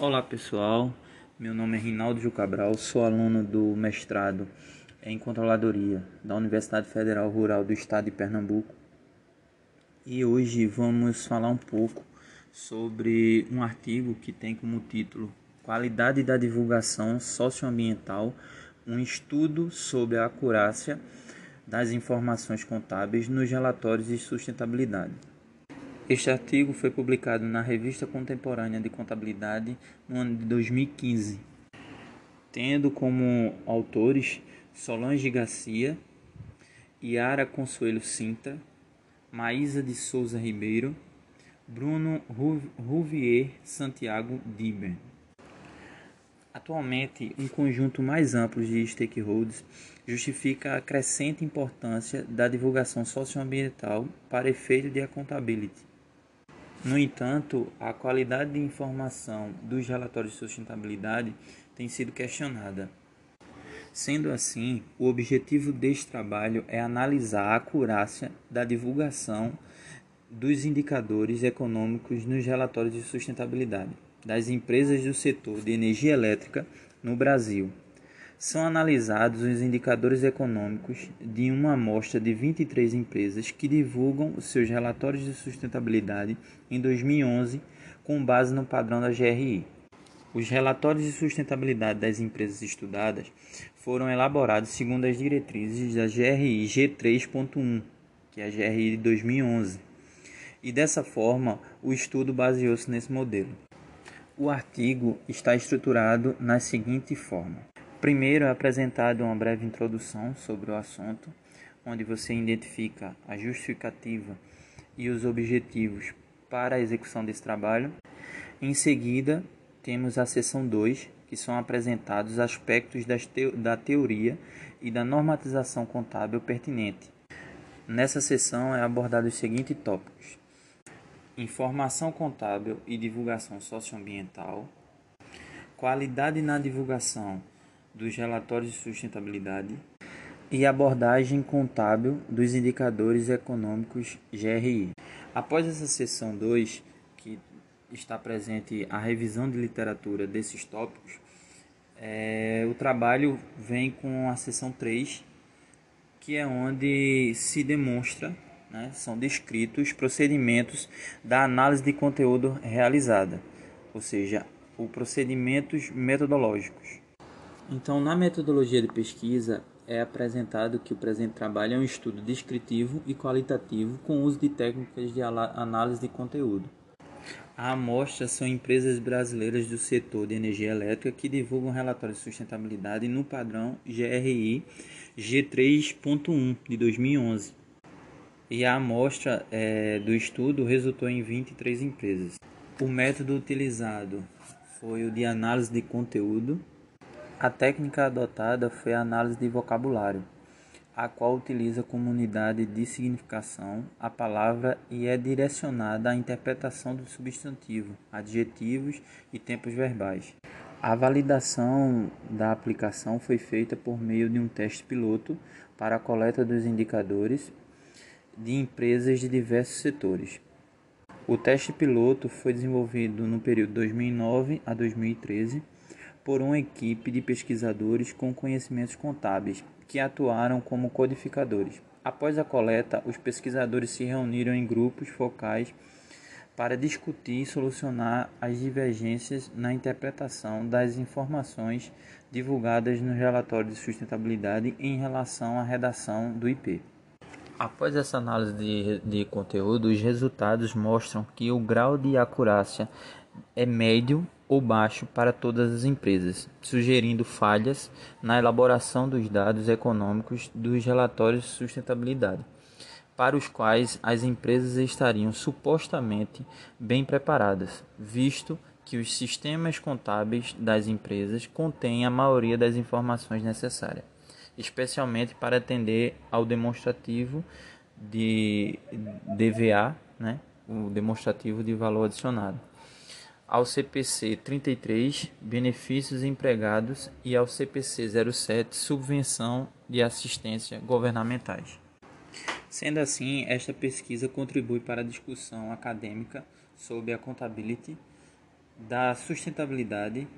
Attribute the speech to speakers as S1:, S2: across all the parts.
S1: Olá pessoal, meu nome é Rinaldo Gil Cabral, sou aluno do mestrado em Controladoria da Universidade Federal Rural do Estado de Pernambuco e hoje vamos falar um pouco sobre um artigo que tem como título Qualidade da divulgação socioambiental, um estudo sobre a acurácia das informações contábeis nos relatórios de sustentabilidade. Este artigo foi publicado na Revista Contemporânea de Contabilidade no ano de 2015, tendo como autores Solange Garcia, Yara Consuelo Sintra, Maísa de Souza Ribeiro, Bruno Ruvier Santiago Diber. Atualmente, um conjunto mais amplo de stakeholders justifica a crescente importância da divulgação socioambiental para efeito de accountability no entanto, a qualidade de informação dos relatórios de sustentabilidade tem sido questionada. Sendo assim, o objetivo deste trabalho é analisar a acurácia da divulgação dos indicadores econômicos nos relatórios de sustentabilidade das empresas do setor de energia elétrica no Brasil são analisados os indicadores econômicos de uma amostra de 23 empresas que divulgam os seus relatórios de sustentabilidade em 2011 com base no padrão da GRI. Os relatórios de sustentabilidade das empresas estudadas foram elaborados segundo as diretrizes da GRI G3.1, que é a GRI de 2011. E dessa forma, o estudo baseou-se nesse modelo. O artigo está estruturado na seguinte forma: Primeiro é apresentado uma breve introdução sobre o assunto, onde você identifica a justificativa e os objetivos para a execução desse trabalho. Em seguida, temos a seção 2, que são apresentados aspectos da teoria e da normatização contábil pertinente. Nessa seção é abordado os seguintes tópicos: informação contábil e divulgação socioambiental, qualidade na divulgação dos relatórios de sustentabilidade e abordagem contábil dos indicadores econômicos GRI. Após essa seção 2, que está presente a revisão de literatura desses tópicos, é, o trabalho vem com a seção 3, que é onde se demonstra, né, são descritos os procedimentos da análise de conteúdo realizada, ou seja, os procedimentos metodológicos. Então, na metodologia de pesquisa, é apresentado que o presente trabalho é um estudo descritivo e qualitativo com uso de técnicas de análise de conteúdo. A amostra são empresas brasileiras do setor de energia elétrica que divulgam relatórios de sustentabilidade no padrão GRI G3.1 de 2011. E a amostra é, do estudo resultou em 23 empresas. O método utilizado foi o de análise de conteúdo a técnica adotada foi a análise de vocabulário, a qual utiliza como unidade de significação a palavra e é direcionada à interpretação do substantivo, adjetivos e tempos verbais. A validação da aplicação foi feita por meio de um teste piloto para a coleta dos indicadores de empresas de diversos setores. O teste piloto foi desenvolvido no período 2009 a 2013 por uma equipe de pesquisadores com conhecimentos contábeis que atuaram como codificadores. Após a coleta, os pesquisadores se reuniram em grupos focais para discutir e solucionar as divergências na interpretação das informações divulgadas no relatório de sustentabilidade em relação à redação do IP. Após essa análise de, de conteúdo, os resultados mostram que o grau de acurácia é médio ou baixo para todas as empresas, sugerindo falhas na elaboração dos dados econômicos dos relatórios de sustentabilidade, para os quais as empresas estariam supostamente bem preparadas, visto que os sistemas contábeis das empresas contêm a maioria das informações necessárias, especialmente para atender ao demonstrativo de DVA, né, o demonstrativo de valor adicionado ao CPC 33, benefícios empregados, e ao CPC 07, subvenção de assistência governamentais. Sendo assim, esta pesquisa contribui para a discussão acadêmica sobre a contabilidade da sustentabilidade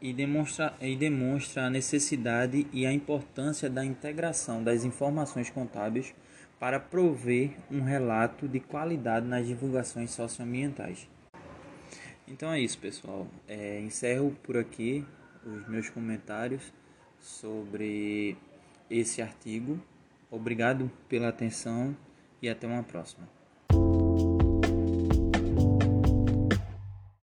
S1: e demonstra, e demonstra a necessidade e a importância da integração das informações contábeis para prover um relato de qualidade nas divulgações socioambientais. Então é isso, pessoal. É, encerro por aqui os meus comentários sobre esse artigo. Obrigado pela atenção e até uma próxima.